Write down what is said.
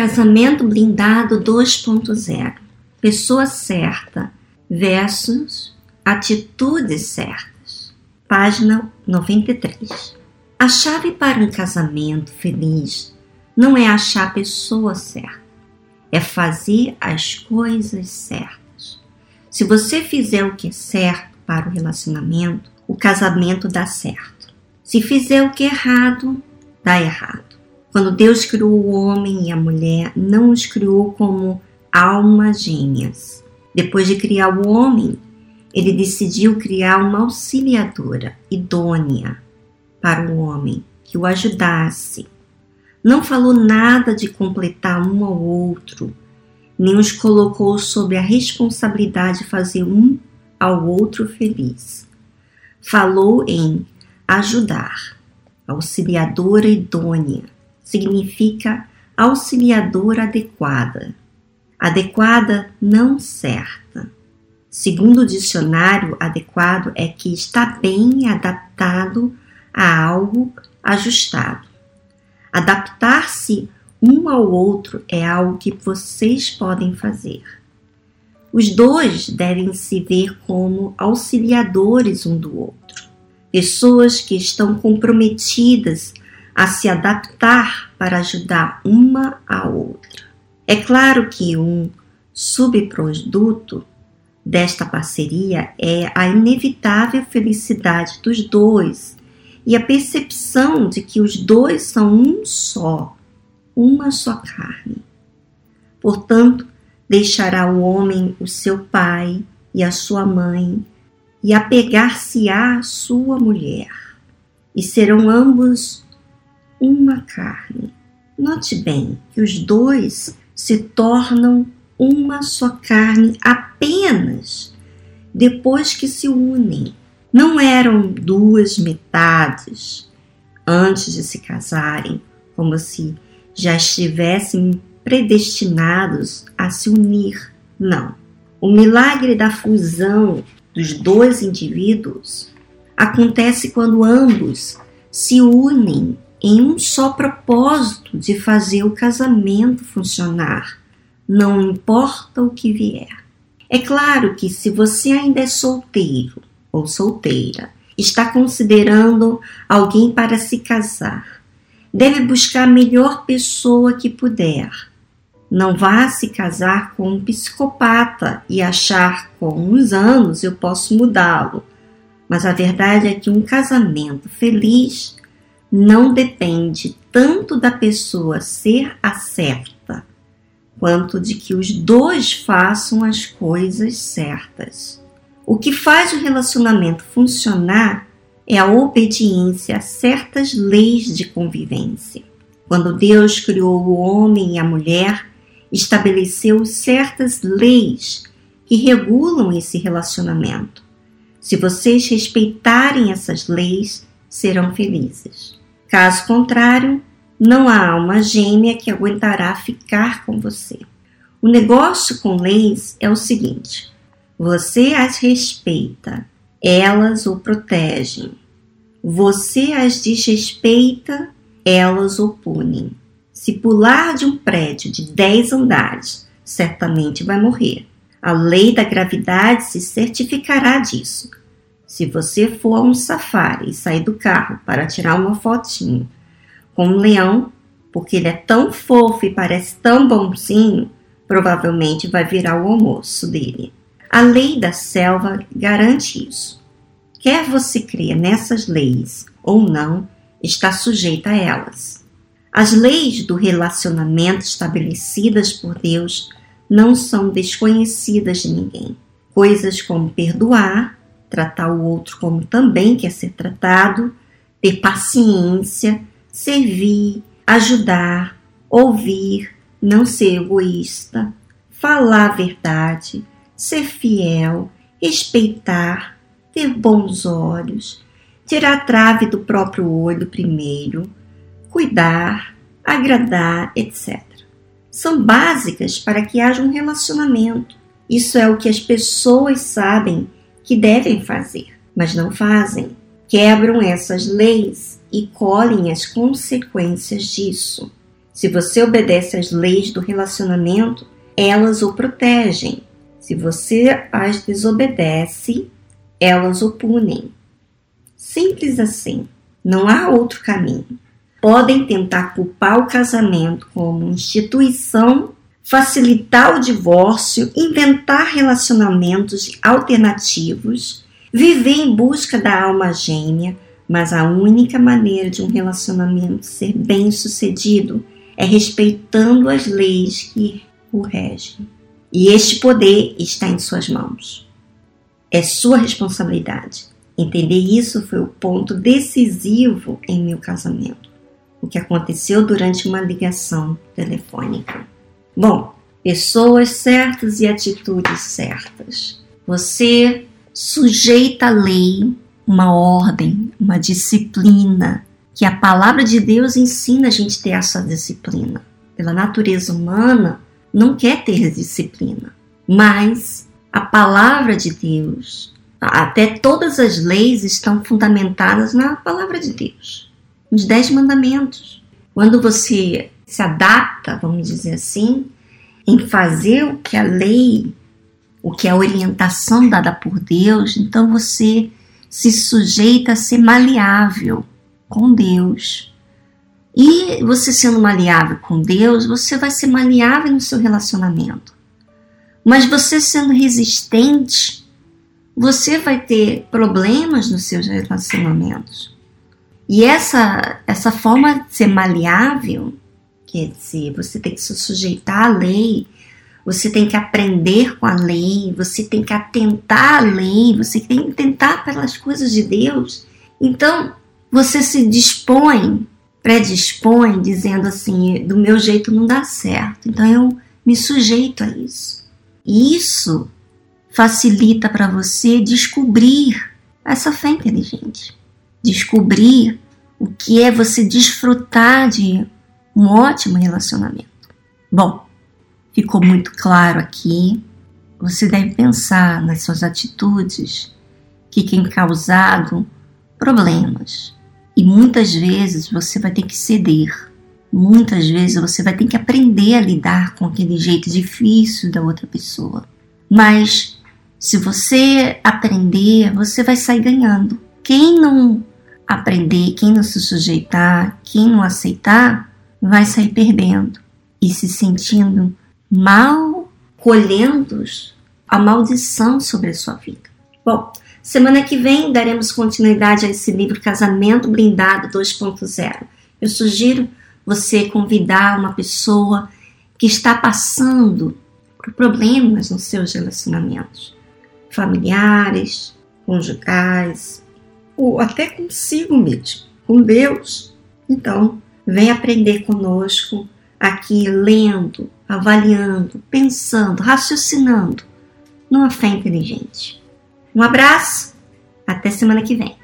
Casamento Blindado 2.0 Pessoa certa versus atitudes certas. Página 93. A chave para um casamento feliz não é achar a pessoa certa, é fazer as coisas certas. Se você fizer o que é certo para o relacionamento, o casamento dá certo. Se fizer o que é errado, dá errado. Quando Deus criou o homem e a mulher, não os criou como almas gêmeas. Depois de criar o homem, ele decidiu criar uma auxiliadora idônea para o homem que o ajudasse. Não falou nada de completar um ao outro, nem os colocou sob a responsabilidade de fazer um ao outro feliz. Falou em ajudar. Auxiliadora idônea significa auxiliadora adequada. Adequada, não certa. Segundo o dicionário, adequado é que está bem adaptado a algo ajustado. Adaptar-se um ao outro é algo que vocês podem fazer. Os dois devem se ver como auxiliadores um do outro, pessoas que estão comprometidas a se adaptar para ajudar uma a outra. É claro que um subproduto desta parceria é a inevitável felicidade dos dois e a percepção de que os dois são um só, uma só carne. Portanto, deixará o homem o seu pai e a sua mãe e apegar-se-á à sua mulher, e serão ambos uma carne. Note bem que os dois se tornam uma só carne apenas depois que se unem não eram duas metades antes de se casarem, como se já estivessem predestinados a se unir. Não. O milagre da fusão dos dois indivíduos acontece quando ambos se unem em um só propósito de fazer o casamento funcionar, não importa o que vier. É claro que se você ainda é solteiro ou solteira está considerando alguém para se casar, deve buscar a melhor pessoa que puder. Não vá se casar com um psicopata e achar com uns anos eu posso mudá-lo. Mas a verdade é que um casamento feliz não depende tanto da pessoa ser a certa, quanto de que os dois façam as coisas certas. O que faz o relacionamento funcionar é a obediência a certas leis de convivência. Quando Deus criou o homem e a mulher, estabeleceu certas leis que regulam esse relacionamento. Se vocês respeitarem essas leis, serão felizes. Caso contrário, não há alma gêmea que aguentará ficar com você. O negócio com leis é o seguinte: você as respeita, elas o protegem. Você as desrespeita, elas o punem. Se pular de um prédio de 10 andares, certamente vai morrer. A lei da gravidade se certificará disso. Se você for a um safari e sair do carro para tirar uma fotinho com um leão, porque ele é tão fofo e parece tão bonzinho, provavelmente vai virar o almoço dele. A lei da selva garante isso. Quer você creia nessas leis ou não, está sujeita a elas. As leis do relacionamento estabelecidas por Deus não são desconhecidas de ninguém. Coisas como perdoar, tratar o outro como também quer ser tratado, ter paciência, servir, ajudar, ouvir, não ser egoísta, falar a verdade, ser fiel, respeitar, ter bons olhos, tirar a trave do próprio olho primeiro, cuidar, agradar, etc. São básicas para que haja um relacionamento. Isso é o que as pessoas sabem que devem fazer, mas não fazem. Quebram essas leis e colhem as consequências disso. Se você obedece às leis do relacionamento, elas o protegem. Se você as desobedece, elas o punem. Simples assim. Não há outro caminho. Podem tentar culpar o casamento como instituição, facilitar o divórcio, inventar relacionamentos alternativos, viver em busca da alma gêmea, mas a única maneira de um relacionamento ser bem sucedido é respeitando as leis que o regem. E este poder está em suas mãos. É sua responsabilidade. Entender isso foi o ponto decisivo em meu casamento. O que aconteceu durante uma ligação telefônica. Bom, pessoas certas e atitudes certas. Você sujeita a lei, uma ordem, uma disciplina, que a palavra de Deus ensina a gente ter essa disciplina. Pela natureza humana, não quer ter disciplina, mas a palavra de Deus até todas as leis estão fundamentadas na palavra de Deus, nos Dez Mandamentos. Quando você se adapta, vamos dizer assim, em fazer o que a lei, o que a orientação dada por Deus, então você se sujeita a ser maleável com Deus. E você sendo maleável com Deus, você vai ser maleável no seu relacionamento. Mas você sendo resistente você vai ter problemas nos seus relacionamentos. E essa, essa forma de ser maleável, quer dizer, você tem que se sujeitar à lei, você tem que aprender com a lei, você tem que atentar à lei, você tem que tentar pelas coisas de Deus. Então, você se dispõe, predispõe, dizendo assim: do meu jeito não dá certo, então eu me sujeito a isso. Isso facilita para você descobrir essa fé inteligente. Descobrir o que é você desfrutar de um ótimo relacionamento. Bom, ficou muito claro aqui. Você deve pensar nas suas atitudes que têm causado problemas. E muitas vezes você vai ter que ceder. Muitas vezes você vai ter que aprender a lidar com aquele jeito difícil da outra pessoa. Mas se você aprender, você vai sair ganhando. Quem não aprender, quem não se sujeitar, quem não aceitar, vai sair perdendo e se sentindo mal, colhendo a maldição sobre a sua vida. Bom, semana que vem daremos continuidade a esse livro Casamento Blindado 2.0. Eu sugiro você convidar uma pessoa que está passando por problemas nos seus relacionamentos familiares, conjugais, ou até consigo mesmo, com Deus. Então, vem aprender conosco aqui lendo, avaliando, pensando, raciocinando numa fé inteligente. Um abraço, até semana que vem.